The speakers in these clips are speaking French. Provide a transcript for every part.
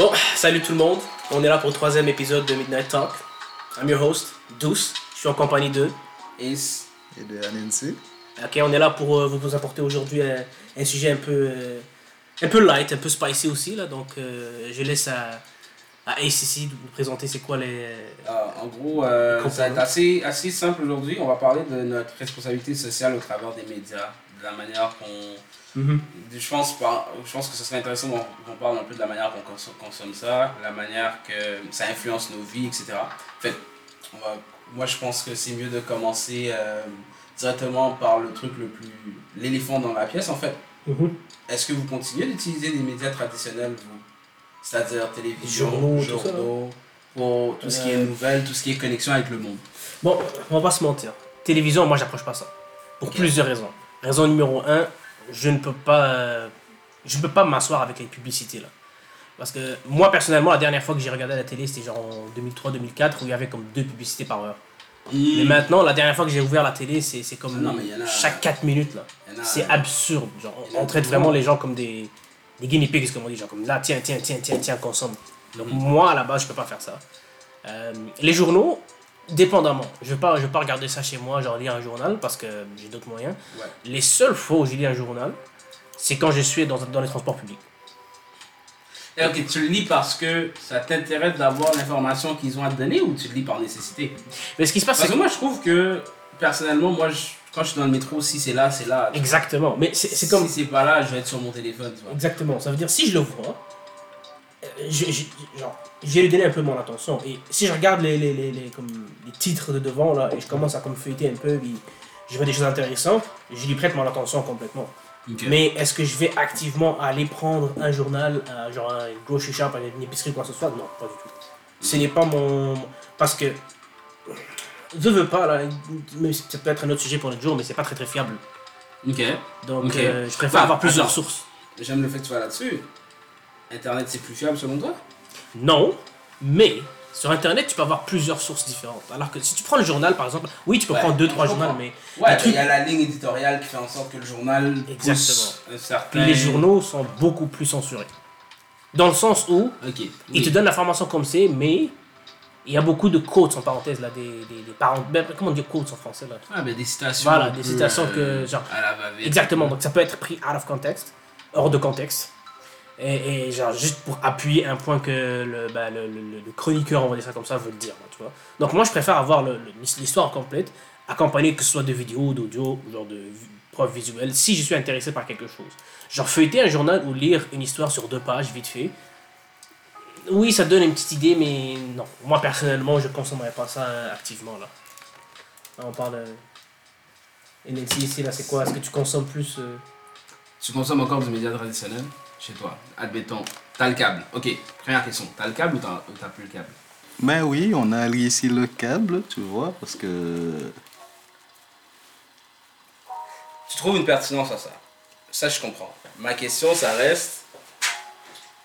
Bon, salut tout le monde. On est là pour le troisième épisode de Midnight Talk. I'm your host, Douce. Je suis en compagnie de Ace. Et de Anansi. Ok, on est là pour euh, vous vous apporter aujourd'hui un, un sujet un peu, euh, un peu light, un peu spicy aussi. Là, donc, euh, je laisse à, à Ace ici de vous présenter c'est quoi les. Euh, en gros, euh, Comprends. ça va être assez, assez simple aujourd'hui. On va parler de notre responsabilité sociale au travers des médias, de la manière qu'on. Je pense, je pense que ce serait intéressant qu'on parle un peu de la manière qu'on consomme, ça, la manière que ça influence nos vies, etc. En fait, on va- moi je pense que c'est mieux de commencer euh, directement par le truc le plus. l'éléphant dans la pièce en fait. Mhm. Est-ce que vous continuez d'utiliser des médias traditionnels, vous? C'est-à-dire télévision, Journaux, tout ça, pour tout ce qui est nouvelles, tout ce qui est connexion avec le monde. Bon, on va pas se mentir. Télévision, moi, j'approche pas ça. Pour plusieurs raisons. Raison numéro un, je ne peux pas, je peux pas m'asseoir avec les publicités là. Parce que moi, personnellement, la dernière fois que j'ai regardé la télé, c'était genre en 2003-2004 où il y avait comme deux publicités par heure. Mais maintenant, la dernière fois que j'ai ouvert la télé, c'est comme Ah non, a- chaque 4 minutes là. C'est absurde. Genre, on traite vraiment les gens comme des, des guinea pigs, comme on dit. Genre, comme là, tiens, tiens, tiens, tiens, tiens, consomme. Donc, Mhm. moi, à la base, je peux pas faire ça. Euh, les journaux, dépendamment. Je vais pas, je vais pas regarder ça chez moi, genre lire un journal, parce que j'ai d'autres moyens. Ouais. Les seules fois où j'ai lu un journal, c'est quand je suis dans, dans les transports publics. Et ok, tu le lis parce que ça t'intéresse d'avoir l'information qu'ils ont à te donner ou tu le lis par nécessité? Mais ce qui se passe, c'est que moi je trouve que personnellement, moi je- quand je suis dans le métro, si c'est là, c'est là. Exactement. Mais c'est c'est comme. Si c'est pas là, je vais être sur mon téléphone, tu vois. Exactement. Ça veut dire, si je le vois, lui donner un peu mon attention. Et si je regarde les, les, les, les- comme, les titres de devant, là, et je commence à comme feuilleter un peu, puis je vois des choses intéressantes, je lui prête mon attention complètement. Mais est-ce que je vais activement aller prendre un journal, euh, genre un grocery shop, une épicerie, quoi que ce soit? Non, pas du tout. Ce n'est pas mon. Parce que. Je veux pas, là, même si ça peut être un autre sujet pour notre jour, mais c'est pas très très fiable. Ok. Donc, euh, je préfère Bah, avoir plusieurs sources. J'aime le fait que tu vas là-dessus. Internet c'est plus fiable selon toi? Non, mais sur Internet, tu peux avoir plusieurs sources différentes. Alors que si tu prends le journal, par exemple, oui, tu peux Ouais, prendre deux, trois journaux, mais Ouais, il y a la ligne éditoriale qui fait en sorte que le journal Exactement. certain. les journaux sont beaucoup plus censurés. Dans le sens où Ok. ils oui. te donnent l'information comme c'est, mais il y a beaucoup de quotes en parenthèse, là, des, des, des parents. ben, comment on dit quotes en français là? Ah, ben des citations. Voilà, des citations euh, que, genre, À la. Exactement, donc ça peut être pris out of context, hors de contexte. Et, genre, juste pour appuyer un point que le, bah, le, le- le chroniqueur, on va dire ça comme ça, veut dire. Tu vois. Donc moi, je préfère avoir l'histoire complète, accompagnée que ce soit de vidéos, d'audio, genre de preuves visuelles, si je suis intéressé par quelque chose. Genre, feuilleter un journal ou lire une histoire sur deux pages, vite fait. Oui, ça donne une petite idée, mais non. Moi, personnellement, je ne consommerais pas ça euh, activement, là. On parle... euh, Et Nancy, ici, là, c'est quoi? Est-ce que tu consommes plus... euh, Tu consommes encore du média traditionnel? Chez toi Admettons, t'as le câble. Ok, première question. T'as le câble ou t'as plus le câble? Ben oui, on a ici le câble, tu vois, parce que. Tu trouves une pertinence à ça Ça, je comprends. Ma question, ça reste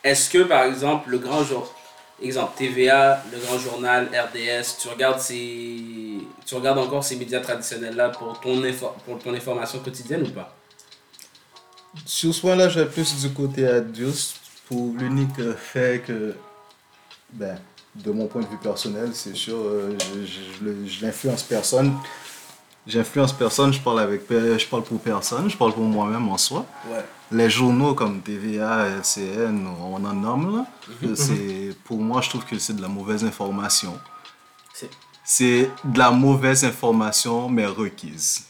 est-ce que, par exemple, le grand jour, exemple TVA, le grand journal, RDS, tu regardes, ces... tu regardes encore ces médias traditionnels-là pour ton, pour ton information quotidienne ou pas? Sur ce point-là, je vais plus du côté Adios pour l'unique euh, fait que, ben, de mon point de vue personnel, c'est sûr, euh, je, je, je le- je n'influence personne. J'influence personne, je parle, avec, je parle pour personne, je parle pour moi-même en soi. Ouais. Les journaux comme TVA, LCN, on en nomme là. Mhm. C'est, pour moi, je trouve que c'est de la mauvaise information. C'est- C'est de la mauvaise information, mais requise.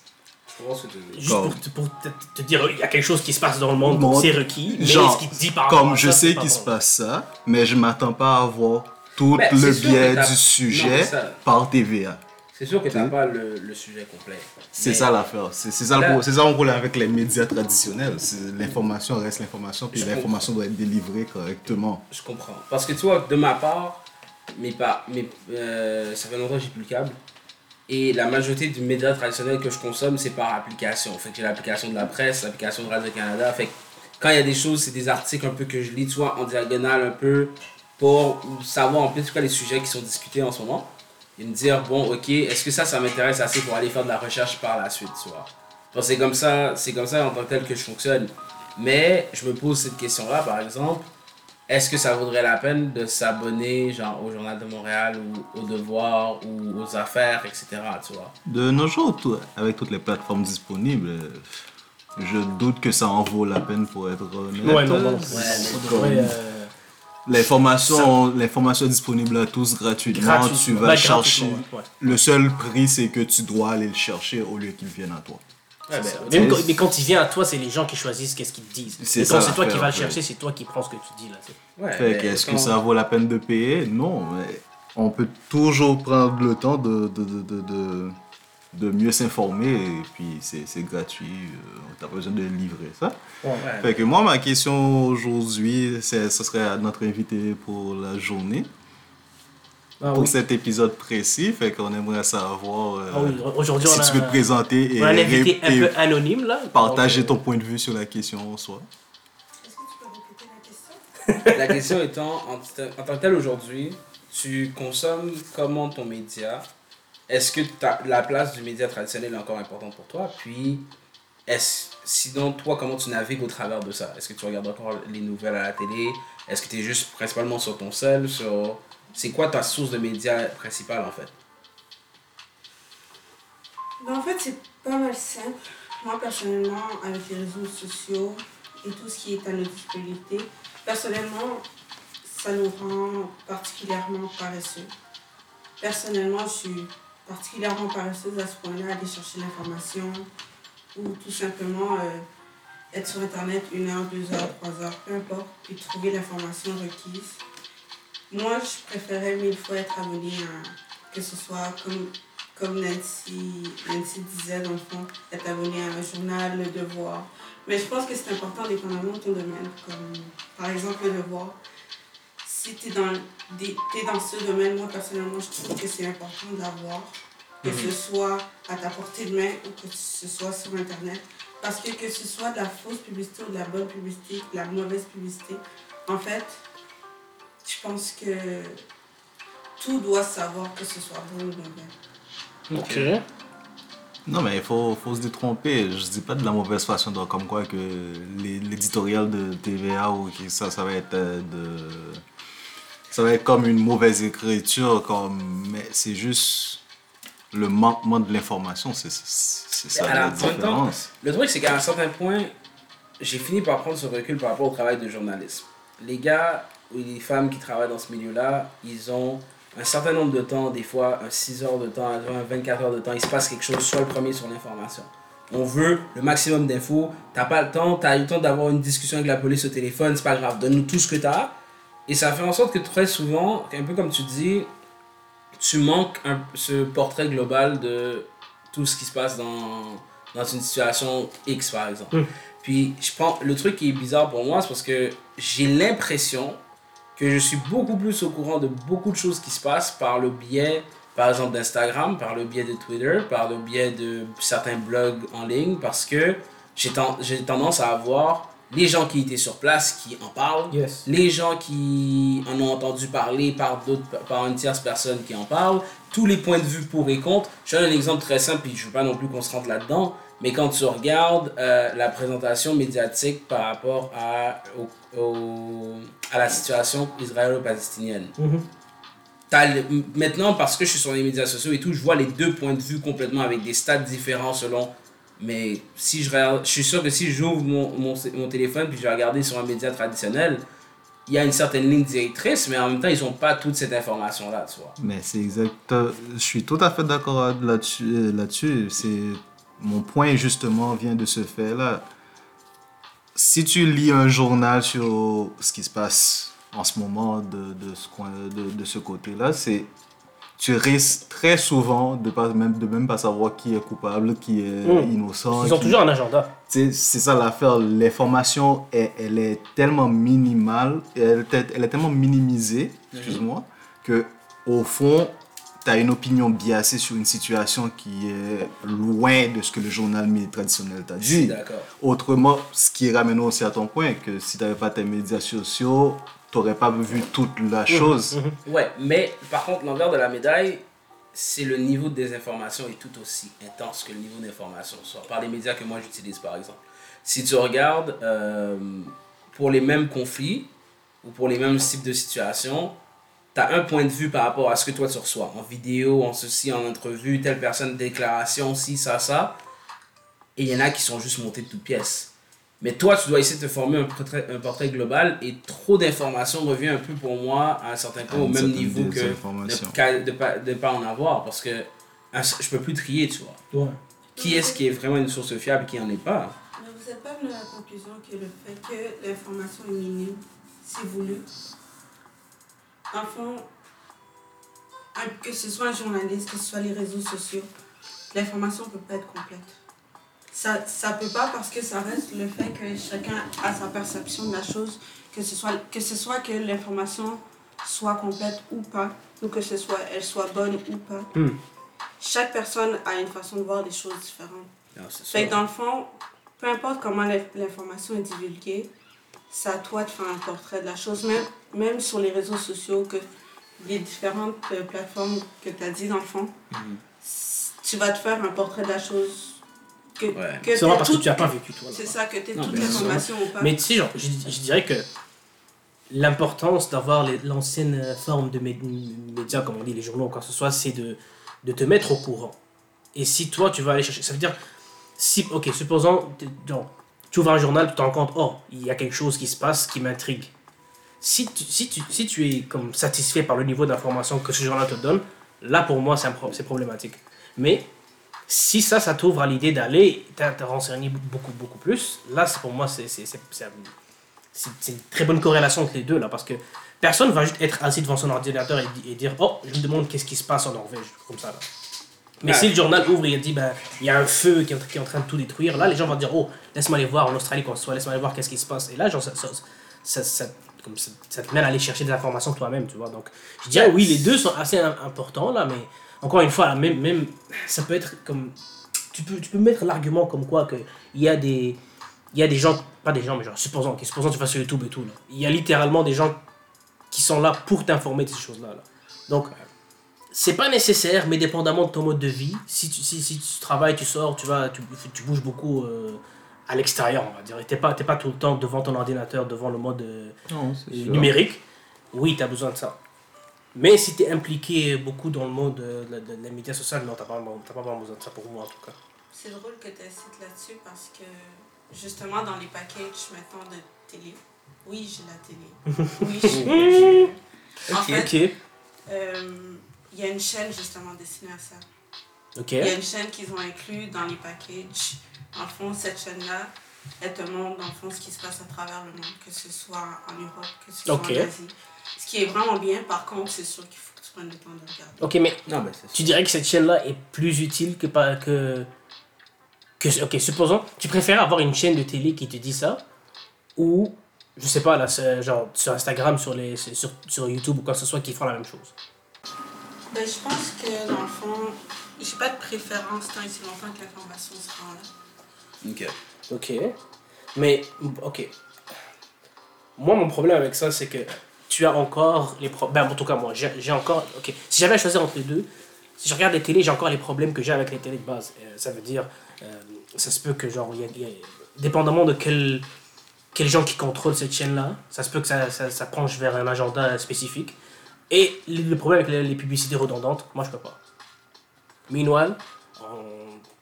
Je comprends ce que tu veux dire. Juste Comme- pour, te, pour te, te dire, il y a quelque chose qui se passe dans le monde, Monde. c'est requis, mais Genre, ce qui te dit par rapport Comme à je ça, c'est sais pas qu'il bon? se passe ça, mais je m'attends pas à voir tout Ben, le c'est sûr que biais t'as- du Non, sujet mais ça- par TVA. C'est sûr que tu n'as Ok. pas le, le sujet complet. C'est Mais- ça l'affaire. C'est c'est ça, le Là- pro- c'est ça mon problème avec les médias traditionnels. C'est- L'information reste l'information, puis Je l'information doit être délivrée correctement. Je comprends. Parce que tu vois, de ma part, mes pa- mes, euh, ça fait longtemps que j'ai plus le câble. Et la majorité du média traditionnel que je consomme, c'est par application. Fait que j'ai l'application de la presse, l'application de Radio-Canada. Fait quand il y a des choses, c'est des articles un peu que je lis, tu vois, en diagonale un peu, pour savoir en plus quoi les sujets qui sont discutés en ce moment. Et me dire, bon, ok, est-ce que ça, ça m'intéresse assez pour aller faire de la recherche par la suite, tu vois. Donc c'est comme ça, c'est comme ça en tant que tel que je fonctionne. Mais je me pose cette question-là, par exemple, est-ce que ça vaudrait la peine de s'abonner genre au Journal de Montréal ou au Devoir ou aux Affaires, etc. Tu vois? De nos jours, tout- avec toutes les plateformes disponibles, je doute que ça en vaut la peine pour être honnête. Ouais, non, non. Ouais, euh, L'information, l'information est disponible à tous gratuitement. gratuitement. Tu vas chercher. ouais. Le seul prix, c'est que tu dois aller le chercher au lieu qu'il vienne à toi. Ouais, ben, Même quand- mais quand il vient à toi, c'est les gens qui choisissent qu'est-ce qu'ils te disent. C'est Et quand ça c'est toi qui vas le chercher, c'est toi qui prends ce que tu dis là. c'est- ouais, Fait mais que est-ce que ça vaut la peine de payer? Non, mais on peut toujours prendre le temps de, de, de, de, de, de mieux s'informer et puis c'est c'est gratuit, euh, t'as pas besoin de livrer ça. Ouais. Fait que moi, ma question aujourd'hui, c'est- ce serait à notre invité pour la journée, Ah pour oui. cet épisode précis. Fait qu'on aimerait savoir euh, Ah oui, aujourd'hui, si on a, tu veux te présenter et, on a un invité et un peu anonyme là. partager Donc, ton point de vue sur la question en soi. Est-ce que tu peux répéter la question? La question étant, en, en tant que tel aujourd'hui, tu consommes comment ton média? Est-ce que ta- la place du média traditionnel est encore importante pour toi? Puis, est sinon, toi, comment tu navigues au travers de ça? Est-ce que tu regardes encore les nouvelles à la télé? Est-ce que tu es juste principalement sur ton sel sur... C'est quoi ta source de médias principale en fait? Ben, En fait, c'est pas mal simple. Moi, personnellement, avec les réseaux sociaux et tout ce qui est à notre disponibilité, personnellement, ça nous rend particulièrement paresseux. Personnellement, je suis particulièrement paresseuse à ce point-là, aller chercher l'information ou tout simplement euh, être sur Internet une heure, deux heures, trois heures, peu importe, puis trouver l'information requise. Moi, je préférais mille fois être abonnée à, que ce soit comme comme Nancy, Nancy disait dans le fond, être abonné à un journal, le devoir. Mais je pense que c'est important dépendamment de ton domaine. Comme par exemple le devoir. Si tu es dans, t'es dans ce domaine, moi personnellement, je trouve que c'est important d'avoir, que ce soit à ta portée de main ou que ce soit sur Internet. Parce que que ce soit de la fausse publicité ou de la bonne publicité, de la mauvaise publicité, en fait, je pense que tout doit savoir que ce soit bon ou mauvais. Ok. Non, mais il faut, faut se détromper. Je dis pas de la mauvaise façon, donc comme quoi que l'éditorial de TVA ou que ça, ça va être euh, de. Ça va être comme une mauvaise écriture, comme, mais c'est juste le manquement de l'information, c'est ça la temps, différence. Le truc, c'est qu'à un certain point, j'ai fini par prendre ce recul par rapport au travail de journalisme. Les gars ou les femmes qui travaillent dans ce milieu-là, ils ont un certain nombre de temps, des fois un 6 heures de temps, un 24 heures de temps, il se passe quelque chose, soit le premier sur l'information. On veut le maximum d'infos. T'as pas le temps, t'as eu le temps d'avoir une discussion avec la police au téléphone, c'est pas grave, donne-nous tout ce que t'as. Et ça fait en sorte que très souvent, un peu comme tu dis, tu manques un- ce portrait global de tout ce qui se passe dans, dans une situation X, par exemple. Mm. Puis, je prends, le truc qui est bizarre pour moi, c'est parce que j'ai l'impression que je suis beaucoup plus au courant de beaucoup de choses qui se passent par le biais, par exemple, d'Instagram, par le biais de Twitter, par le biais de certains blogs en ligne, parce que j'ai ten- tendance à avoir les gens qui étaient sur place qui en parlent, Yes. les gens qui en ont entendu parler par d'autres par une tierce personne qui en parle, tous les points de vue pour et contre. Je donne un exemple très simple, puis je veux pas non plus qu'on se rentre là-dedans, mais quand tu regardes euh, la présentation médiatique par rapport à, au- au- à la situation israélo-palestinienne. T'as le- maintenant, parce que je suis sur les médias sociaux et tout, je vois les deux points de vue complètement avec des stats différents selon. Mais si je regarde, je suis sûr que si j'ouvre mon, mon, mon téléphone puis je vais regarder sur un média traditionnel, il y a une certaine ligne directrice, mais en même temps, ils n'ont pas toute cette information-là, tu vois. Mais c'est exact. Je suis tout à fait d'accord là-dessus. euh, là-dessus. C'est mon point justement vient de ce fait-là. Si tu lis un journal sur ce qui se passe en ce moment de, de ce coin, de, de ce côté-là, c'est tu risques très souvent de pas même de même pas savoir qui est coupable, qui est Mm. innocent. Ils ont qui- toujours un agenda. c'est ça l'affaire. L'information, elle, elle est tellement minimale, elle, est- elle est tellement minimisée, excuse-moi, que au fond, tu as une opinion biaisée sur une situation qui est loin de ce que le journal traditionnel t'a dit. Autrement, ce qui ramène aussi à ton point, que si tu n'avais pas tes médias sociaux, tu n'aurais pas vu toute la chose. Mhm. Ouais, mais par contre, l'envers de la médaille, c'est le niveau de désinformation est tout aussi intense que le niveau d'information, soit par les médias que moi j'utilise par exemple. Si tu regardes, euh, pour les mêmes conflits, ou pour les mêmes types de situations, tu as un point de vue par rapport à ce que toi tu reçois. En vidéo, en ceci, en entrevue, telle personne, déclaration, ci, ça, ça. Et il y en a qui sont juste montés de toutes pièces. Mais toi, tu dois essayer de te former un portrait, un portrait global et trop d'informations revient un peu pour moi à un certain point au même niveau que de, de, pas, de pas en avoir parce que un- je peux plus trier, tu vois. Ouais. Qui est-ce qui est vraiment une source fiable et qui en est pas? Mais vous n'êtes pas venu à la conclusion que le fait que l'information est minime, c'est voulu? En fond, un- que ce soit un journaliste, que ce soit les réseaux sociaux, l'information ne peut pas être complète. Ça ne peut pas parce que ça reste le fait que chacun a sa perception de la chose, que ce soit que, ce soit que l'information soit complète ou pas, ou que ce soit elle soit bonne ou pas. Hmm. Chaque personne a une façon de voir les choses différentes. Non, c'est Fait que ça. dans le fond, peu importe comment l'in- l'information est divulguée, c'est à toi de faire un portrait de la chose, même, même sur les réseaux sociaux, que les différentes euh, plateformes que tu as dit dans le fond, Mhm. s- tu vas te faire un portrait de la chose. Que, Ouais. que C'est vrai t'aies parce que tu n'as pas vécu toi. C'est ça, que tu Non, toute l'information ou pas. Mais tu sais, genre, je, je dirais que l'importance d'avoir les- l'ancienne forme de mé- médias, comme on dit, les journaux ou quoi que ce soit, c'est de, de te mettre au courant. Et si toi, tu vas aller chercher, ça veut dire, si, ok, supposons, genre, tu ouvres un journal, tu te rends compte, oh, il y a quelque chose qui se passe qui m'intrigue. Si tu, si, tu, si tu es comme satisfait par le niveau d'information que ce journal te donne, là pour moi c'est pro- c'est problématique. Mais si ça, ça t'ouvre à l'idée d'aller te renseigner beaucoup, beaucoup plus, là c'est pour moi c'est c'est- c'est- c'est un- c'est c'est une très bonne corrélation entre les deux là parce que personne va juste être assis devant son ordinateur et, di- et dire oh je me demande qu'est-ce qui se passe en Norvège comme ça là. Mais Ouais. si le journal ouvre et dit ben il y a un feu qui est, en- qui est en train de tout détruire là les gens vont dire oh laisse-moi aller voir en Australie ce soit laisse-moi aller voir qu'est-ce qui se passe et là genre ça, ça- comme ça, te mène à aller chercher des informations toi-même tu vois donc je dirais oui les deux sont assez im- importants là mais encore une fois même même ça peut être comme tu peux tu peux mettre l'argument comme quoi que il y a des il y a des gens, pas des gens, mais genre, supposons, supposons que tu vas sur YouTube et tout. Il y a littéralement des gens qui sont là pour t'informer de ces choses-là. Là. Donc, c'est pas nécessaire, mais dépendamment de ton mode de vie, si tu, si, si tu travailles, tu sors, tu vas, tu bouges beaucoup euh, à l'extérieur, on va dire, et t'es pas, t'es pas tout le temps devant ton ordinateur, devant le mode euh, Non, c'est sûr. numérique, oui, tu as besoin de ça. Mais si tu es impliqué beaucoup dans le monde euh, de, de- de la médias sociaux, non, tu n'as pas, t'as pas vraiment besoin de ça pour moi en tout cas. C'est drôle que tu cites là-dessus parce que justement dans les packages maintenant de télé, oui j'ai la télé. Oui j'ai. en fait, Ok, euh, il y a une chaîne justement destinée à ça. ok. Il y a une chaîne qu'ils ont inclus dans les packages. En fond, cette chaîne-là, elle te montre dans le fond ce qui se passe à travers le monde, que ce soit en Europe, que ce soit en Asie. Ce qui est vraiment bien, par contre, c'est sûr qu'il faut que tu prennes le temps de regarder. Ok, mais Non, mais tu dirais que cette chaîne-là est plus utile que pas que que ok supposons tu préfères avoir une chaîne de télé qui te dit ça ou je sais pas là c'est genre sur Instagram sur les sur, sur YouTube ou quoi que ce soit qui font la même chose? Ben, je pense que dans le fond, j'ai pas de préférence tant et si longtemps que l'information se rend là. Ok. ok. Mais ok. Moi mon problème avec ça c'est que tu as encore les problèmes en tout cas moi j'ai encore ok. Si j'avais à choisir entre les deux si je regarde les télés j'ai encore les problèmes que j'ai avec les télés de base. Euh, ça veut dire euh, ça se peut que genre y a- y dépendamment de quel quel gens qui contrôlent cette chaîne là ça se peut que ça, ça, ça penche vers un agenda spécifique. Et le problème avec les, les publicités redondantes moi je peux pas. Meanwhile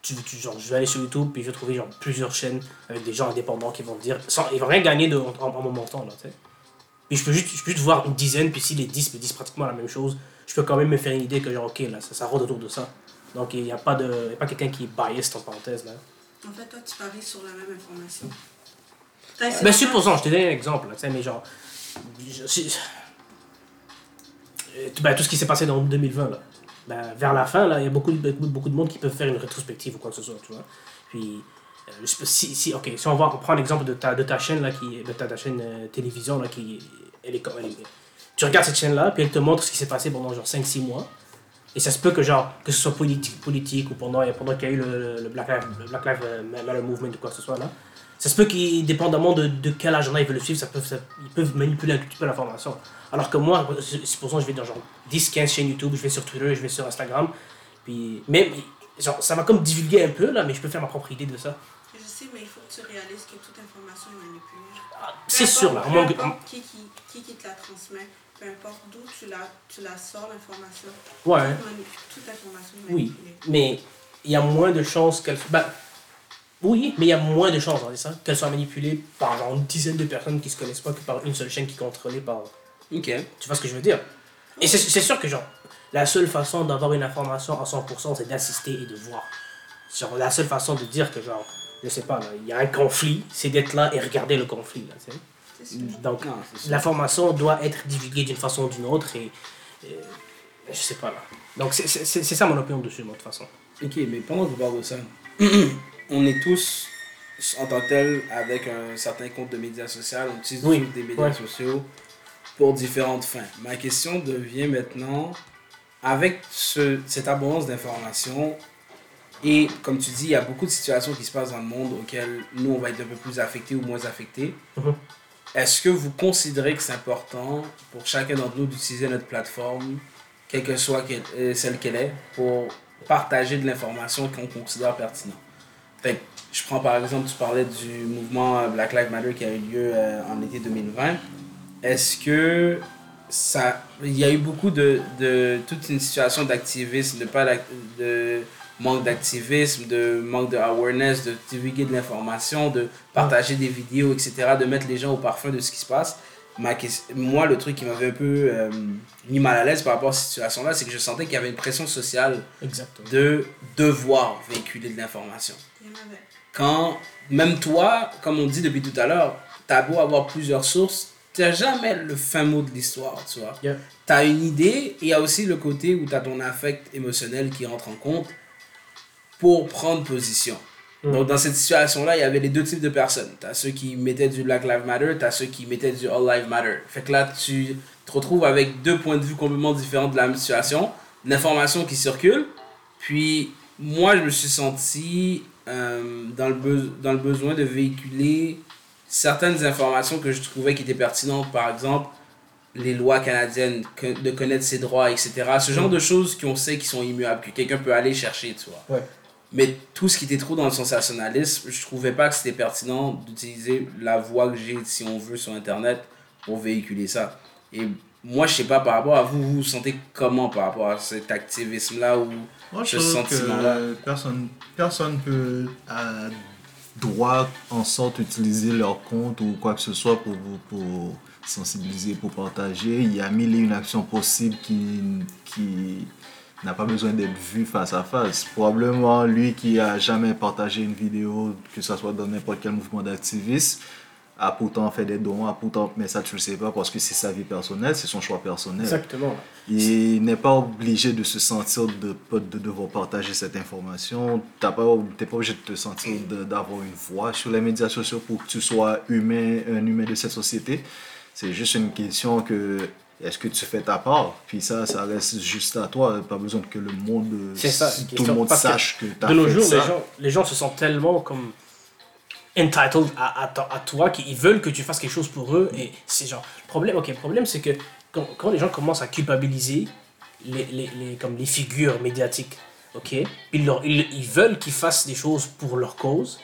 tu, tu- genre, je vais aller sur YouTube puis je vais trouver genre, plusieurs chaînes avec des gens indépendants qui vont te dire sans, ils vont rien gagner de, en, en, en montant là tu sais. Puis je peux juste je peux juste voir une dizaine puis si les 10 me disent pratiquement la même chose je peux quand même me faire une idée que genre ok là ça, ça rôde autour de ça. Donc il n'y a pas de y a pas quelqu'un qui est biased en parenthèse là. En fait, toi, tu paries sur la même information. Ben supposons je te donne un exemple là, tu sais mais genre je- Euh, ben, tout ce qui s'est passé dans 2020 là ben, vers la fin là il y a beaucoup de, beaucoup, beaucoup de monde qui peuvent faire une rétrospective ou quoi que ce soit tu vois. Puis euh, si, si ok si on va on prend l'exemple de ta de ta chaîne là qui ta, ta chaîne euh, télévision là qui elle est, elle tu regardes cette chaîne là puis elle te montre ce qui s'est passé pendant genre 5 6 mois et ça se peut que genre que ce soit politique politique ou pendant pendant qu'il y a eu le, le Black Lives le Black Lives euh, Matter movement ou quoi que ce soit là ça se peut qu'ils dépendamment de, de quel agenda ils veulent le suivre ça peut, ça- ils peuvent manipuler un petit peu l'information alors que moi supposons je vais dans genre 10 15 chaînes YouTube je vais sur Twitter je vais sur Instagram puis même genre ça va comme divulguer un peu là mais je peux faire ma propre idée de ça Je sais, mais il faut que tu réalises que toute information est manipulée. Ah, C'est sûr, là. Peu que- importe qui, qui, qui, qui te la transmet, peu importe d'où tu la, tu la sors, l'information. Ouais. Toute, information est Oui, mais il y a moins de chances qu'elle. Bah, oui, mais il y a moins de chances, dit ça, qu'elle soit manipulée par genre une dizaine de personnes qui se connaissent pas que par une seule chaîne qui est contrôlée par. Ok. Tu vois ce que je veux dire? Et c'est c'est sûr que, genre, la seule façon d'avoir une information à 100%, c'est d'assister et de voir. Genre, la seule façon de dire que, genre, je sais pas, il y a un conflit, c'est d'être là et regarder le conflit, là, tu sais. Donc, Non, c'est sûr. l'information doit être divulguée d'une façon ou d'une autre et. et je sais pas, là. Donc, c'est- c'est c'est ça mon opinion dessus, moi, de toute façon. Ok, mais pendant que vous parlez de ça, on est tous en tant que tel avec un certain compte de médias sociaux, on utilise Oui, des médias ouais. sociaux pour différentes fins. Ma question devient maintenant, avec ce, cette abondance d'informations, et comme tu dis, il y a beaucoup de situations qui se passent dans le monde auxquelles nous, on va être un peu plus affectés ou moins affectés. Mhm. Est-ce que vous considérez que c'est important pour chacun d'entre nous d'utiliser notre plateforme, quelle que soit euh, celle qu'elle est, pour partager de l'information qu'on considère pertinente? Je prends par exemple, tu parlais du mouvement euh, Black Lives Matter qui a eu lieu euh, en été 2020. Est-ce que ça. Il y a eu beaucoup de. de toute une situation d'activisme, de, pas de manque d'activisme, de manque de awareness, de divulguer de l'information, de partager des vidéos, etc., de mettre les gens au parfum de ce qui se passe. Ma moi, le truc qui m'avait un peu euh, mis mal à l'aise par rapport à cette situation-là, c'est que je sentais qu'il y avait une pression sociale Exactement. de devoir véhiculer de l'information. Quand, même toi, comme on dit depuis tout à l'heure, t'as beau avoir plusieurs sources, t'as jamais le fin mot de l'histoire, tu vois. Yeah. T'as une idée, et il y a aussi le côté où t'as ton affect émotionnel qui rentre en compte pour prendre position. Mm. Donc, dans cette situation-là, il y avait les deux types de personnes. T'as ceux qui mettaient du Black Lives Matter, t'as ceux qui mettaient du All Lives Matter. Fait que là, tu te retrouves avec deux points de vue complètement différents de la même situation, l'information qui circule. Puis, moi, je me suis senti euh, dans, le dans le besoin de véhiculer certaines informations que je trouvais qui étaient pertinentes. Par exemple, les lois canadiennes, de connaître ses droits, etc. Ce genre de choses qu'on sait qui sont immuables, que quelqu'un peut aller chercher, tu vois. Ouais. Mais tout ce qui était trop dans le sensationnalisme, je trouvais pas que c'était pertinent d'utiliser la voix que j'ai, si on veut, sur Internet pour véhiculer ça. Et moi, je sais pas, par rapport à vous, vous vous sentez comment par rapport à cet activisme-là ou Moi, je ce sentiment-là. que personne personne peut à droit en sorte utiliser leur compte ou quoi que ce soit pour pour sensibiliser, pour partager. Il y a mille et une actions possibles qui, qui n'a pas besoin d'être vu face à face. Probablement, lui qui a jamais partagé une vidéo, que ce soit dans n'importe quel mouvement d'activisme, a pourtant fait des dons, a pourtant, mais ça tu le sais pas parce que c'est sa vie personnelle, c'est son choix personnel. Exactement. Il n'est pas obligé de se sentir de, de devoir partager cette information. Tu n'es pas, pas obligé de te sentir d'avoir une voix sur les médias sociaux pour que tu sois humain, un humain de cette société. C'est juste une question que est-ce que tu fais ta part? Puis ça, ça reste juste à toi. Pas besoin que le monde, ça, tout le monde Parce que sache que tu as De nos fait jours, ça. les gens, les gens se sentent tellement comme entitled à, à, to- à toi qu'ils veulent que tu fasses quelque chose pour eux. Et c'est genre. Le problème, ok, le problème c'est que quand, quand les gens commencent à culpabiliser les, les, les, comme les figures médiatiques, ok, ils, leur, ils, ils veulent qu'ils fassent des choses pour leur cause.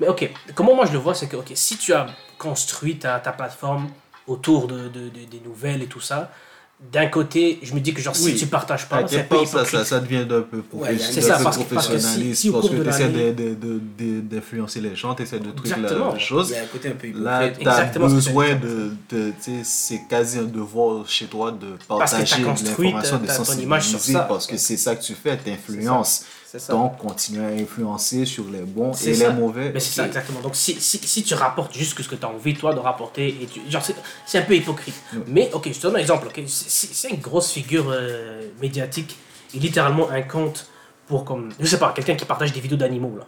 Mais ok, comment moi je le vois, c'est que ok, si tu as construit ta, ta plateforme autour de, de, de- des nouvelles et tout ça, d'un côté, je me dis que genre si Oui. tu partages pas, c'est un part, ça, ça, ça devient d'un peu Ouais, c'est ça, peu parce que- parce que si- professionnaliste, si au parce cours que de tu essaies d'influencer les gens, tu essaies de trucs la chose. il y a un côté un peu Là, tu as besoin de. de c'est quasi un devoir chez toi de partager l'information, de sensibiliser, ça. parce que c'est ça que tu fais, tu influences. Donc, continue à influencer sur les bons et ça. les mauvais. Mais c'est ça, exactement. Donc, si, si, si tu rapportes juste ce que tu as envie, toi, de rapporter, et tu, genre, c'est, un peu hypocrite. Mais, ok, je te donne un exemple. ok. Si, si- si une grosse figure euh, médiatique et littéralement un compte pour, comme, je sais pas, quelqu'un qui partage des vidéos d'animaux, là,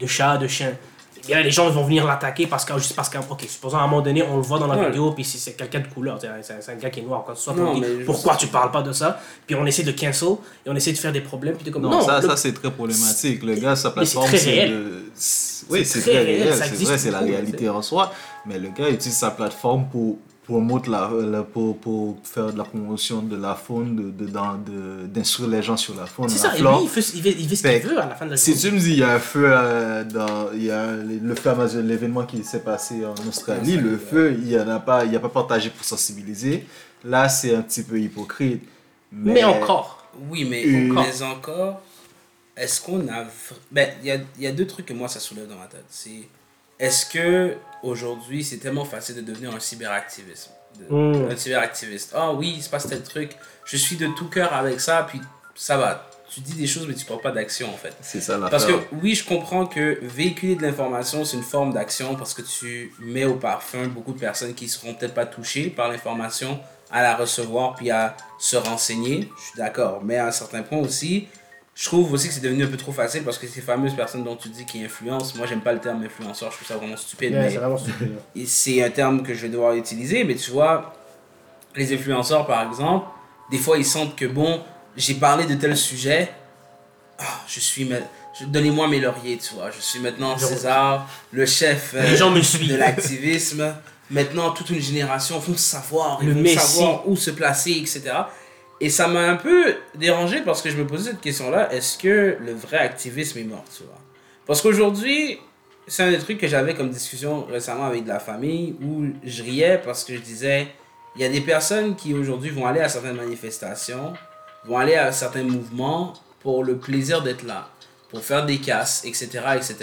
de chats, de chiens. Eh bien, les gens vont venir l'attaquer parce que, juste parce que, ok, supposons à un moment donné, on le voit dans la Ouais. vidéo, puis c'est, c'est quelqu'un de couleur, c'est un, c'est c'est gars qui est noir, quoi. soit, Non, dit, pourquoi tu parles pas de ça? Puis on essaie de cancel et on essaie de faire des problèmes, puis comme, Non, non, ça, le- ça c'est très problématique. Le gars, sa c'est plateforme, très c'est c'est- Oui, C'est c'est très très réel, c'est vrai, c'est la réalité en soi. Mais le gars utilise sa plateforme pour promote la, la- pour, pour faire de la promotion de la faune, de, de, dans- de- d'instruire les gens sur la faune, C'est la ça, et flore. lui, il fait, il fait, il fait ce qu'il veut à la fin de la Si journée. tu me dis, il y a un feu euh, dans. Il y a le feu Amazon, l'événement qui s'est passé en Australie, le feu, il n'y a pas, il y a pas partagé pour sensibiliser. Là, c'est un petit peu hypocrite. Mais, Mais encore. Oui, mais, Euh, mais encore, est-ce qu'on a. Ben, il y a, il y a deux trucs que moi, ça soulève dans ma tête. C'est. Est-ce que aujourd'hui, c'est tellement facile de devenir un cyberactiviste de- Mm. Un cyberactiviste. Ah oui, il se passe tel truc. Je suis de tout cœur avec ça, puis ça va. Tu dis des choses, mais tu prends pas d'action, en fait. C'est ça la Parce que oui, je comprends que véhiculer de l'information, c'est une forme d'action parce que tu mets au parfum beaucoup de personnes qui seront peut-être pas touchées par l'information à la recevoir puis à se renseigner. Je suis d'accord. Mais à un certain point aussi, je trouve aussi que c'est devenu un peu trop facile parce que ces fameuses personnes dont tu dis qui influencent, moi j'aime pas le terme influenceur, je trouve ça vraiment stupide. Mais c'est vraiment stupide. et c'est un terme que je vais devoir utiliser, mais tu vois, les influenceurs par exemple, des fois ils sentent que bon, j'ai parlé de tel sujet, ah, je suis. ma- je- Donnez-moi mes lauriers, tu vois. Je suis maintenant César, le chef euh, Les gens me suivent. de l'activisme. Maintenant, toute une génération vont savoir, ils Le vont savoir où se placer, etc. Et ça m'a un peu dérangé parce que je me posais cette question-là est-ce que le vrai activisme est mort, tu vois? Parce qu'aujourd'hui, c'est un des trucs que j'avais comme discussion récemment avec de la famille où je riais parce que je disais il y a des personnes qui aujourd'hui vont aller à certaines manifestations, vont aller à certains mouvements pour le plaisir d'être là, pour faire des casses, etc. etc.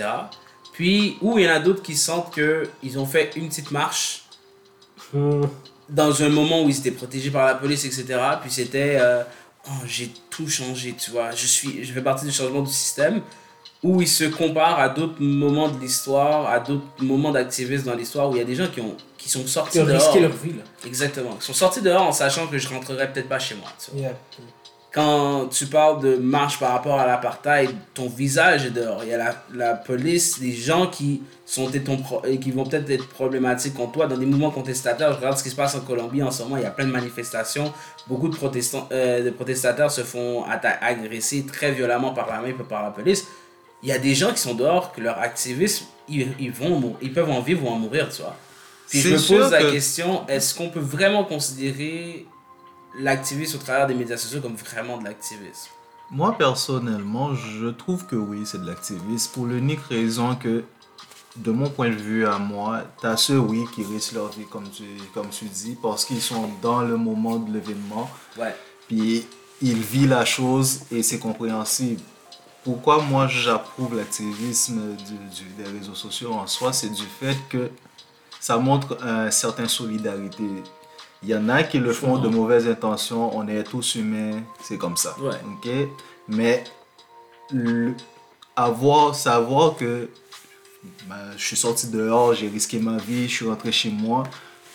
Puis, ou il y en a d'autres qui sentent qu'ils ont fait une petite marche Mm. Dans un moment où ils étaient protégés par la police, etc. Puis c'était, euh, oh, j'ai tout changé, tu vois. Je, suis, je fais partie du changement du système. Où ils se comparent à d'autres moments de l'histoire, à d'autres moments d'activisme dans l'histoire, où il y a des gens qui, ont, qui sont sortis Ils ont dehors. risqué leur vie, là. Exactement. Qui sont sortis dehors en sachant que je rentrerai peut-être pas chez moi. tu vois. Yeah. Quand tu parles de marche par rapport à l'apartheid, ton visage est dehors. Il y a la, la police, les gens qui, sont et qui vont peut-être être problématiques contre toi dans des mouvements contestataires. Je regarde ce qui se passe en Colombie en ce moment. Il y a plein de manifestations. Beaucoup de, protestants, euh, de protestateurs se font agresser très violemment par l'armée et par la police. Il y a des gens qui sont dehors, que leur activisme, ils, ils, vont, ils peuvent en vivre ou en mourir, tu vois. Puis je me pose la que- question, est-ce qu'on peut vraiment considérer l'activisme au travers des médias sociaux comme vraiment de l'activisme Moi, personnellement, je trouve que oui, c'est de l'activisme. Pour l'unique raison que, de mon point de vue à moi, t'as ceux, oui, qui risquent leur vie, comme tu, comme tu dis, parce qu'ils sont dans le moment de l'événement. Ouais. Puis, ils vivent la chose et c'est compréhensible. Pourquoi moi j'approuve l'activisme du, du- des réseaux sociaux en soi, c'est du fait que ça montre une certaine solidarité. Il y en a qui le font de mauvaises intentions, on est tous humains, c'est comme ça. Ouais. Mais le- avoir, savoir que ben, je suis sorti dehors, j'ai risqué ma vie, je suis rentré chez moi,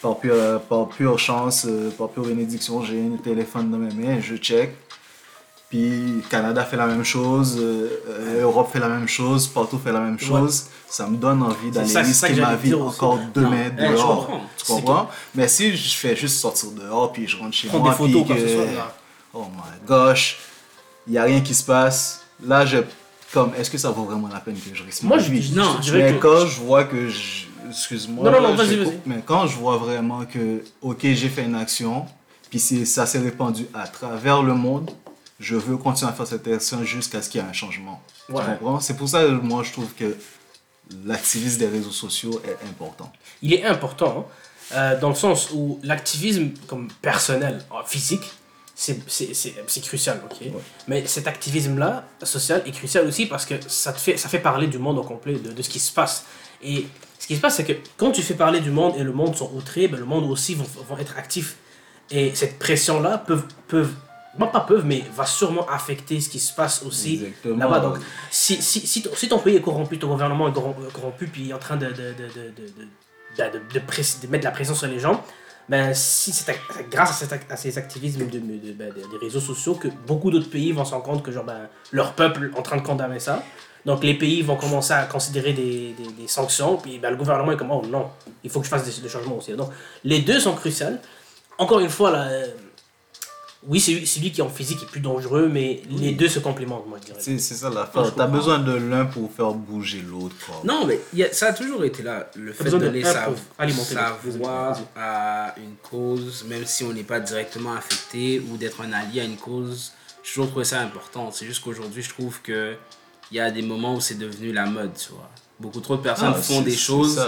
par pure, par pure chance, euh, par pure bénédiction, j'ai un téléphone dans mes mains, je check. Puis Canada fait la même chose, euh, euh, Europe fait la même chose, partout fait la même chose. Ça me donne envie d'aller risquer que ma vie encore demain Non, ouais, je dehors. comprends. Tu comprends? Mais si je fais juste sortir dehors, puis je rentre chez Prendre moi, des photos, puis que ce. Oh my gosh, il n'y a rien qui se passe. Là, je. Comme, est-ce que ça vaut vraiment la peine que je risque Moi, je, je- Non, je Mais que. quand je vois que je. Excuse-moi. Non, non, non, vas-y, vas-y. Mais quand je vois vraiment que, ok, j'ai fait une action, puis ça s'est répandu à travers le monde, je veux continuer à faire cette action jusqu'à ce qu'il y ait un changement. Ouais. Tu comprends? C'est pour ça que moi, je trouve que l'activisme des réseaux sociaux est important. il est important, hein, euh, dans le sens où l'activisme comme personnel, physique, c'est crucial, ok? Mais cet activisme-là, social, est crucial aussi parce que ça, te fait, ça fait parler du monde au complet, de, de ce qui se passe. Et ce qui se passe, c'est que quand tu fais parler du monde et le monde sont outrés, ben, le monde aussi vont, vont être actifs. Et cette pression-là peuvent, peuvent, non pas peuvent, mais va sûrement affecter ce qui se passe aussi là-bas. Donc, si, si, si, ton, si ton pays est corrompu, ton gouvernement est corrom- corrompu, puis est en train de, de, de, de, mettre de la pression sur les gens, ben, si c'est grâce à, à ces activismes de, de- ben, de- des réseaux sociaux que beaucoup d'autres pays vont se rendre compte que genre, ben, leur peuple est en train de condamner ça. Donc les pays vont commencer à considérer des, des, des sanctions, puis ben, le gouvernement est comme, oh non, il faut que je fasse des, des changements aussi. Donc les deux sont cruciaux. Encore une fois, là, euh, oui, c'est celui qui est en physique est plus dangereux, mais les deux se complémentent, moi je dirais. C'est ça l'affaire. je T'as besoin de l'un pour faire bouger l'autre. quoi. Non, mais y a- ça a toujours été là. Le fait de besoin de donner un sa, pour alimenter sa l'autre. Désolé, voix vas-y. à une cause, même si on n'est pas directement affecté, ou d'être un allié à une cause, j'ai toujours trouvé ça important. C'est juste qu'aujourd'hui, je trouve que il y a des moments où c'est devenu la mode, tu vois. Beaucoup trop de personnes Ah, font des choses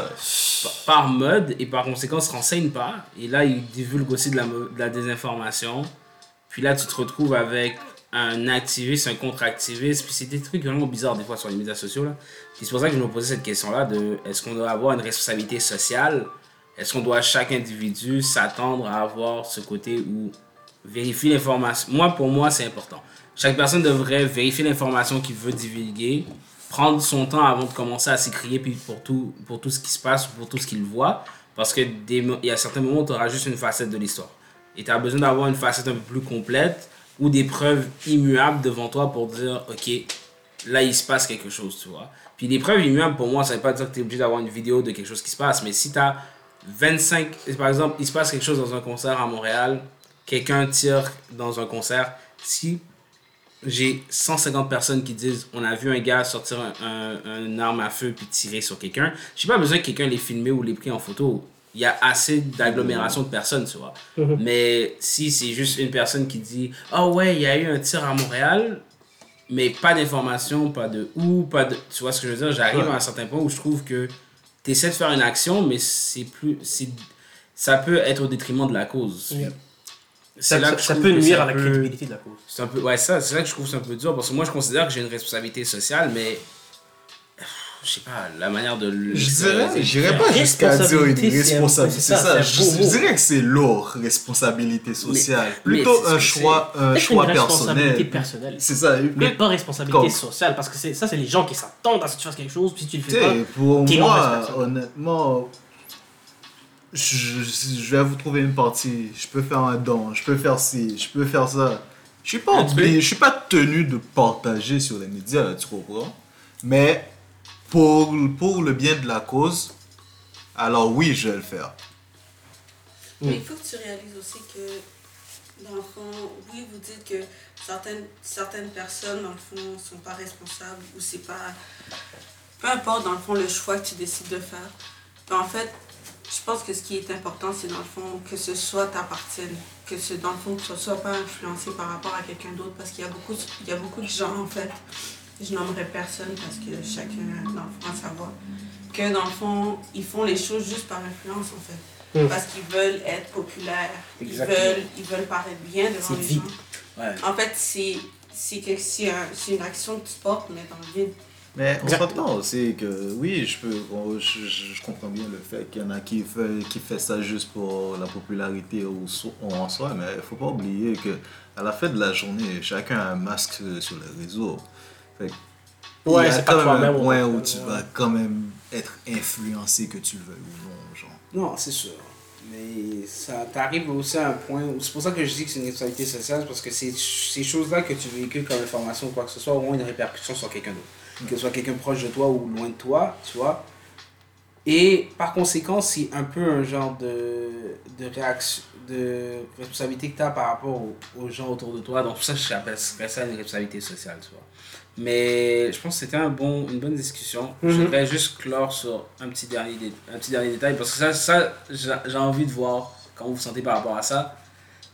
par mode et par conséquent se renseignent pas. Et là, ils divulguent aussi de la, de la désinformation. Puis là, tu te retrouves avec un activiste, un contre-activiste. Puis c'est des trucs vraiment bizarres des fois sur les médias sociaux. Là. Puis c'est pour ça que je me posais cette question-là de est-ce qu'on doit avoir une responsabilité sociale? Est-ce qu'on doit chaque individu s'attendre à avoir ce côté où vérifier l'information? Moi, pour moi, c'est important. Chaque personne devrait vérifier l'information qu'il veut divulguer, prendre son temps avant de commencer à s'écrier puis pour tout, pour tout ce qui se passe, pour tout ce qu'il voit. Parce que des il y a certains moments où tu auras juste une facette de l'histoire. Et tu as besoin d'avoir une facette un peu plus complète ou des preuves immuables devant toi pour dire, OK, là, il se passe quelque chose, tu vois. Puis les preuves immuables, pour moi, ça veut pas dire que tu es obligé d'avoir une vidéo de quelque chose qui se passe. Mais si tu as 25, par exemple, il se passe quelque chose dans un concert à Montréal, quelqu'un tire dans un concert, si j'ai 150 personnes qui disent on a vu un gars sortir un, un- arme à feu puis tirer sur quelqu'un, j'ai pas besoin que quelqu'un les filme ou les pris en photo. Il y a assez d'agglomération de personnes, tu vois. Mais si c'est juste une personne qui dit oh ouais, il y a eu un tir à Montréal, mais pas d'information, pas de où, pas de. Tu vois ce que je veux dire? J'arrive Ouais. à un certain point où je trouve que tu essaies de faire une action, mais c'est plus. Ça peut être au détriment de la cause. Yeah. Ça, là que peut nuire à la crédibilité de la cause. c'est un peu, ouais, ça, c'est là que je trouve que c'est un peu dur parce que moi je considère que j'ai une responsabilité sociale, mais je sais pas, la manière de le. Je dirais, j'irais pas jusqu'à dire une Responsabilité, c'est ça, je, dirais que c'est lourd, responsabilité sociale. mais Plutôt ce un choix, un choix une responsabilité personnel. personnelle. C'est ça. Mais pas responsabilité Comme- sociale, parce que c'est- ça, c'est les gens qui s'attendent à ce que tu fasses quelque chose, puis si tu le fais pas. pour moi, honnêtement, je, je- vais vous trouver une partie. Je peux faire un don, je peux faire ci, je peux faire ça. Je suis pas obligé, je suis pas tenu de partager sur les médias, tu comprends? Mais pour, pour le bien de la cause, alors oui, je vais le faire. Mais il faut que tu réalises aussi que, dans le fond, oui, vous dites que certaines, certaines personnes, dans le fond, ne sont pas responsables ou c'est pas. Peu importe, dans le fond, le choix que tu décides de faire. Mais en fait, je pense que ce qui est important, c'est dans le fond que ce soit t'appartienne. Que ce, dans le fond, que tu ne sois pas influencé par rapport à quelqu'un d'autre parce qu'il y, a beaucoup de- il y a beaucoup de gens, en fait. Je nommerai personne parce que chacun, dans le fond, a sa voix. Que dans le fond, ils font les choses juste par influence, en fait Mm. parce qu'ils veulent être populaires. Ils veulent, ils veulent paraître bien devant les vide. gens. Ouais. En fait, c'est c'est que- c'est un- c'est une action que tu portes, mais dans le vide. Mais on s'entend aussi que oui, je, peux, on- je, je- je comprends bien le fait qu'il y en a qui fait, qui fait ça juste pour la popularité ou en soi, mais il faut pas oublier que à la fin de la journée, chacun a un masque sur les réseaux. Fait que Ouais, c'est quand même un point où tu vas quand même être influencé que tu le veuilles ou non. Genre. Non, c'est sûr. Mais ça t'arrive aussi à un point où. C'est pour ça que je dis que c'est une responsabilité sociale, parce que c'est ces choses-là que tu véhicules comme information ou quoi que ce soit auront une répercussion sur quelqu'un d'autre. Que ce soit quelqu'un proche de toi ou loin de toi, tu vois. Et par conséquent, c'est un peu un genre de, de réaction, de responsabilité que tu as par rapport aux, aux gens autour de toi. Donc, ça, je appellerais ça une responsabilité sociale, tu vois. Mais je pense que c'était un bon, une bonne discussion. Je Mhm. voudrais juste clore sur un petit dernier, dé- un petit dernier détail parce que ça, ça j'ai j'ai envie de voir comment vous vous sentez par rapport à ça.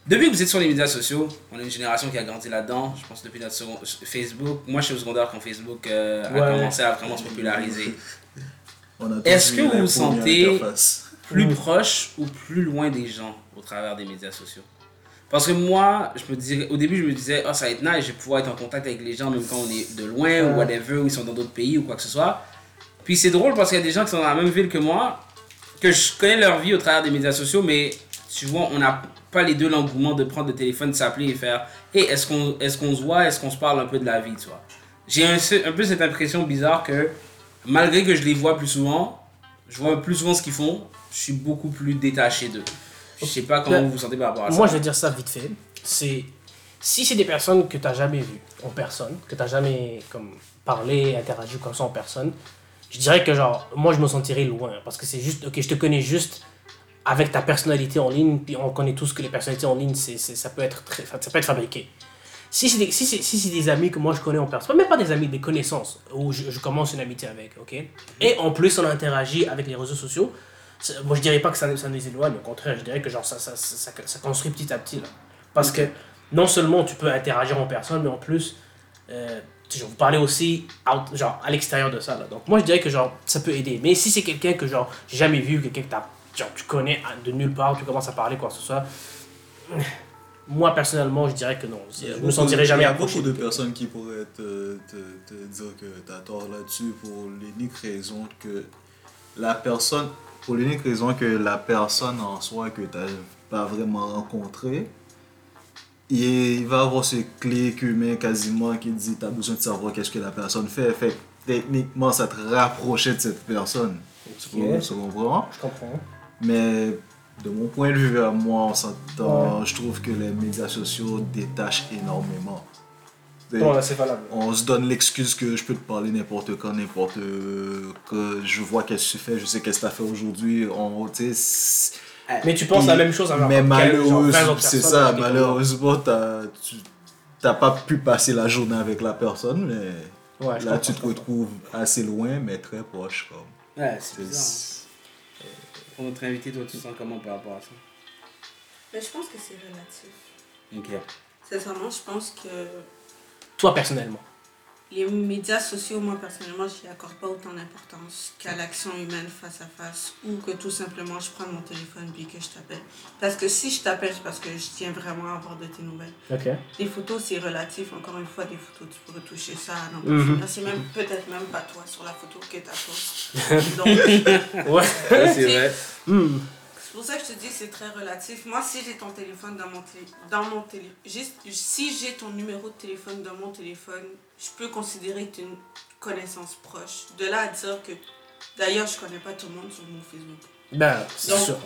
Depuis que vous êtes sur les médias sociaux, on est une génération qui a grandi là-dedans. Je pense depuis notre second- Facebook. Moi, je suis au secondaire quand Facebook euh, a commencé à vraiment se populariser. Est-ce que vous vous sentez- plus proche ou plus loin des gens au travers des médias sociaux? Parce que moi, je me disais, au début, je me disais, oh, ça va être nice, je vais pouvoir être en contact avec les gens même quand on est de loin ou whatever, ou ils sont dans d'autres pays ou quoi que ce soit. Puis c'est drôle parce qu'il y a des gens qui sont dans la même ville que moi, que je connais leur vie au travers des médias sociaux, mais vois, on n'a pas les deux l'engouement de prendre le téléphone, de s'appeler et faire, hey, est-ce qu'on est qu'on se voit, est-ce qu'on se parle un peu de la vie, tu vois. J'ai un, un peu cette impression bizarre que malgré que je les vois plus souvent, je vois plus souvent ce qu'ils font, je suis beaucoup plus détaché d'eux. Je sais pas comment vous vous sentez par rapport à ça. Moi, je vais dire ça vite fait. C'est si c'est des personnes que tu n'as jamais vues en personne, que tu n'as jamais comme parlé, interagi comme ça en personne, je dirais que genre moi je me sentirais loin parce que c'est juste ok, je te connais juste avec ta personnalité en ligne, puis on connaît tous que les personnalités en ligne, c'est, ça, peut être très, ça peut être fabriqué. Si c'est des, si c'est, si c'est des amis que moi je connais en personne, même pas des amis, des connaissances, où je, je commence une amitié avec, ok? Et en plus, on interagit avec les réseaux sociaux, moi je dirais pas que ça, ça nous éloigne, au contraire, je dirais que genre ça, ça, ça, construit petit à petit. Là. Parce que non seulement tu peux interagir en personne, mais en plus, euh, tu sais, vous parlez aussi out- genre, à l'extérieur de ça. Là. Donc moi je dirais que genre, ça peut aider. Mais si c'est quelqu'un que genre, j'ai jamais vu, quelqu'un que t'as- genre, tu connais de nulle part, tu commences à parler quoi que ce soit, moi personnellement je dirais que non. Je me beaucoup sentirais jamais Il y a beaucoup de personnes qui pourraient te, te, te dire que tu as tort là-dessus pour l'unique raison que la personne, pour l'unique raison que la personne en soi que tu n'as pas vraiment rencontrée, il va avoir ce clic humain quasiment qui dit tu as besoin de savoir qu'est-ce que la personne fait. Fait que techniquement, ça te rapprochait de cette personne. Tu Ok. tu comprends? Je comprends. Mais de mon point de vue à moi, s'entend, je trouve que les médias sociaux détachent énormément. C'est- Bon, là c'est valable. on se donne l'excuse que je peux te parler n'importe quand, n'importe que je vois qu'est-ce que tu fais, je sais qu'est-ce que tu as fait aujourd'hui. On, Mais tu penses la même chose à mais 15, genre, 20 malheureusement, c'est ça, malheureusement, t'as- tu n'as pas pu passer la journée avec la personne, mais. Ouais, là tu te retrouves assez loin, mais très proche. Comme. Ouais, c'est C'est- bizarre. hein. Pour notre invité, toi, tu te sens comment par rapport à ça? Mais je pense que c'est relatif. Ok. Sincèrement, je pense que Toi personnellement. les médias sociaux, moi personnellement, je n'y accorde pas autant d'importance qu'à l'action humaine face à face ou que tout simplement je prends mon téléphone puis que je t'appelle. Parce que si je t'appelle, c'est parce que je tiens vraiment à avoir de tes nouvelles. Ok. Les photos, c'est relatif. Encore une fois, des photos, tu peux retoucher ça. Non, Mhm. C'est même peut-être même pas toi sur la photo que tu as Donc, Ouais. Ouais, c'est vrai. Hmm. C'est pour ça que je te dis c'est très relatif. Moi, si j'ai ton téléphone dans mon télé, dans mon télé, juste- si j'ai ton numéro de téléphone dans mon téléphone, je peux considérer que tu une connaissance proche. De là à dire que, d'ailleurs, je connais pas tout le monde sur mon Facebook. Ben, c'est sûr.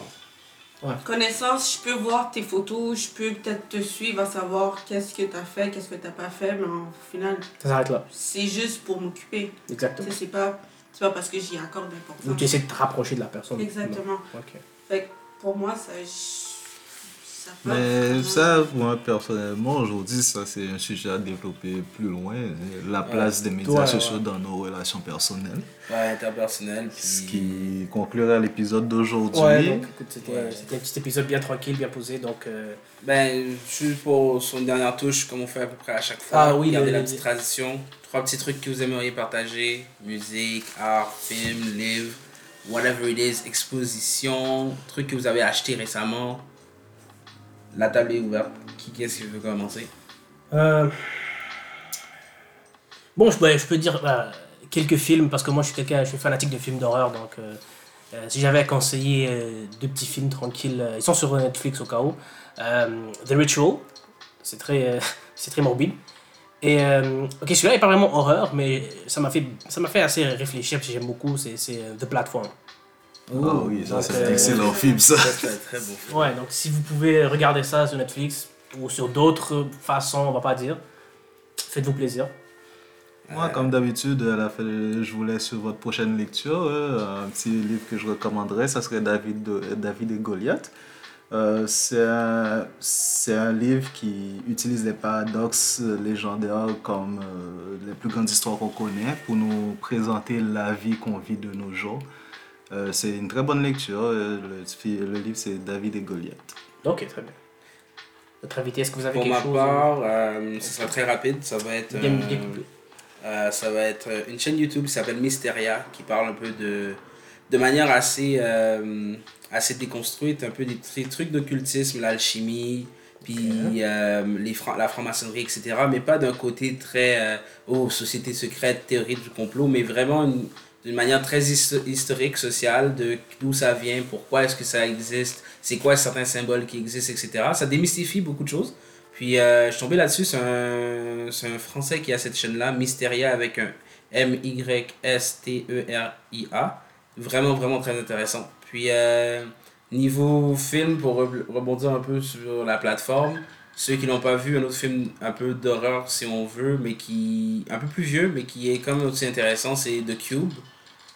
Connaissance, je peux voir tes photos, je peux peut-être te suivre à savoir qu'est-ce que tu as fait, qu'est-ce que tu n'as pas fait, mais au final, Ça s'arrête là. c'est juste pour m'occuper. Exactement. c'est pas, pas parce que j'y accorde Ou d'importance. tu essaies de te rapprocher de la personne. Exactement. Non. Ok. Fait que pour moi, ça. ça Mais ça, moi personnellement, aujourd'hui, ça c'est un sujet à développer plus loin. La place des médias sociaux ouais. dans nos relations personnelles. Ouais, interpersonnel. Ce Puis... qui conclura l'épisode d'aujourd'hui. Ouais, donc écoute, c'était un petit épisode bien tranquille, bien posé. Donc, euh, Ben, juste pour une dernière touche, comme on fait à peu près à chaque fois. Ah oui, Garder le- la petite tradition. Trois petits trucs que vous aimeriez partager musique, art, film, livre, whatever it is, exposition, trucs que vous avez acheté récemment. La table est ouverte. Qui qu'est-ce qui veut commencer? Euh, Bon, je, peux dire euh, quelques films, parce que moi je suis quelqu'un, je suis fanatique de films d'horreur. Donc, euh, si j'avais à conseiller deux petits films tranquilles, ils sont sur Netflix au cas où. The Ritual, c'est très, c'est très morbide. Et euh, ok, celui-là n'est pas vraiment horreur, mais ça m'a fait, ça m'a fait assez réfléchir, parce que j'aime beaucoup, c'est c'est, euh, The Platform. Ah oui, ça c'est euh, un excellent film ça. Ça, c'est un très beau film. Ouais, donc si vous pouvez regarder ça sur Netflix ou sur d'autres façons, on va pas dire, faites-vous plaisir. Moi, comme d'habitude, à la fin, je vous laisse sur votre prochaine lecture. euh, un petit livre que je recommanderais, ça serait David, de- David et Goliath. Euh, c'est un, c'est un livre qui utilise les paradoxes légendaires comme euh, les plus grandes histoires qu'on connaît pour nous présenter la vie qu'on vit de nos jours. Euh, c'est une très bonne lecture. euh, Le, le livre, c'est David et Goliath. Ok, très bien. Notre invité, est-ce que vous avez Pour quelque ma chose part, euh, ce sera très rapide. Ça va être. Euh. Euh, ça va être une chaîne YouTube qui s'appelle Mysteria, qui parle un peu de, de manière assez, euh, assez déconstruite, un peu des tr- trucs d'occultisme, l'alchimie, puis euh, les la franc-maçonnerie, etc. Mais pas d'un côté très, euh, oh, société secrète, théorie du complot, mais vraiment une- d'une manière très histo- historique, sociale, de d'où ça vient, pourquoi est-ce que ça existe, c'est quoi certains symboles qui existent, etc. Ça démystifie beaucoup de choses. Puis je suis tombé là-dessus, c'est un, c'est un Français qui a cette chaîne-là, Mysteria avec un M-Y-S-T-E-R-I-A. Vraiment, vraiment très intéressant. Puis euh, niveau film, pour re- rebondir un peu sur la plateforme, ceux qui l'ont pas vu, un autre film un peu d'horreur si on veut, mais qui un peu plus vieux, mais qui est quand même aussi intéressant, c'est The Cube.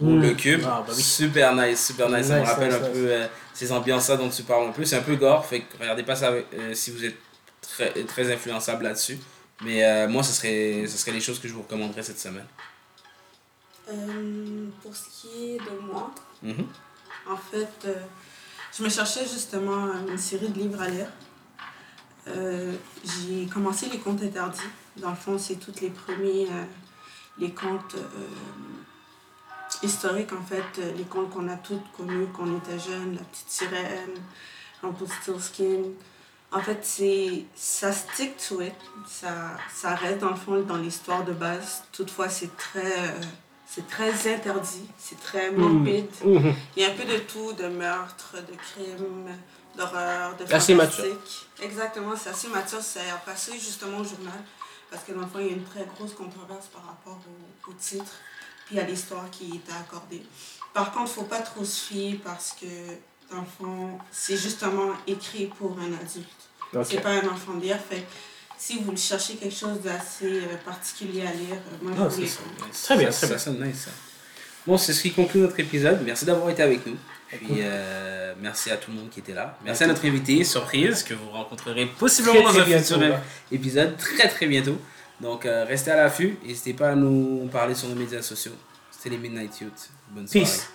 Ou Mm. Le Cube. Ah, bah oui. Super nice, super nice. Ça me rappelle nice, un nice. peu euh, ces ambiances-là dont tu parles un peu. C'est un peu gore, fait que regardez pas ça euh, si vous êtes très, très influençable là-dessus. Mais euh, moi, ce serait, ce serait les choses que je vous recommanderais cette semaine. Euh, pour ce qui est de moi, Mhm. en fait, euh, je me cherchais justement une série de livres à lire. Euh, j'ai commencé les contes interdits. Dans le fond, c'est tous les premiers, les contes historiques, en fait, les contes qu'on a toutes connus quand on était jeunes, La Petite Sirène, Rumpelstiltskin. En fait, c'est ça stick to it. Ça, ça reste dans le fond dans l'histoire de base. Toutefois, c'est très, c'est très interdit, c'est très morbide. Mhm. Il y a un peu de tout, de meurtre, de crime, d'horreur, de Assez fantastique. Exactement, c'est assez mature. C'est à passer justement au journal. Parce que dans le fond, il y a une très grosse controverse par rapport au, au titre, puis à l'histoire qui était accordée. Par contre, il ne faut pas trop se fier parce que, dans le fond, c'est justement écrit pour un adulte. C'est pas un enfant lire. Fait si vous cherchez quelque chose d'assez euh, particulier à lire, euh, moi, je vous ça. Très bien, Ça- très ça bien. sonne nice, ça. Bon, c'est ce qui conclut notre épisode. Merci d'avoir été avec nous. Puis, euh, merci à tout le monde qui était là. Merci à notre invité, surprise, que vous rencontrerez possiblement Très, dans très un futur épisode très très bientôt. Donc, euh, restez à l'affût. N'hésitez pas à nous parler sur nos médias sociaux. C'était les Midnight Youth. Bonne soirée. Peace.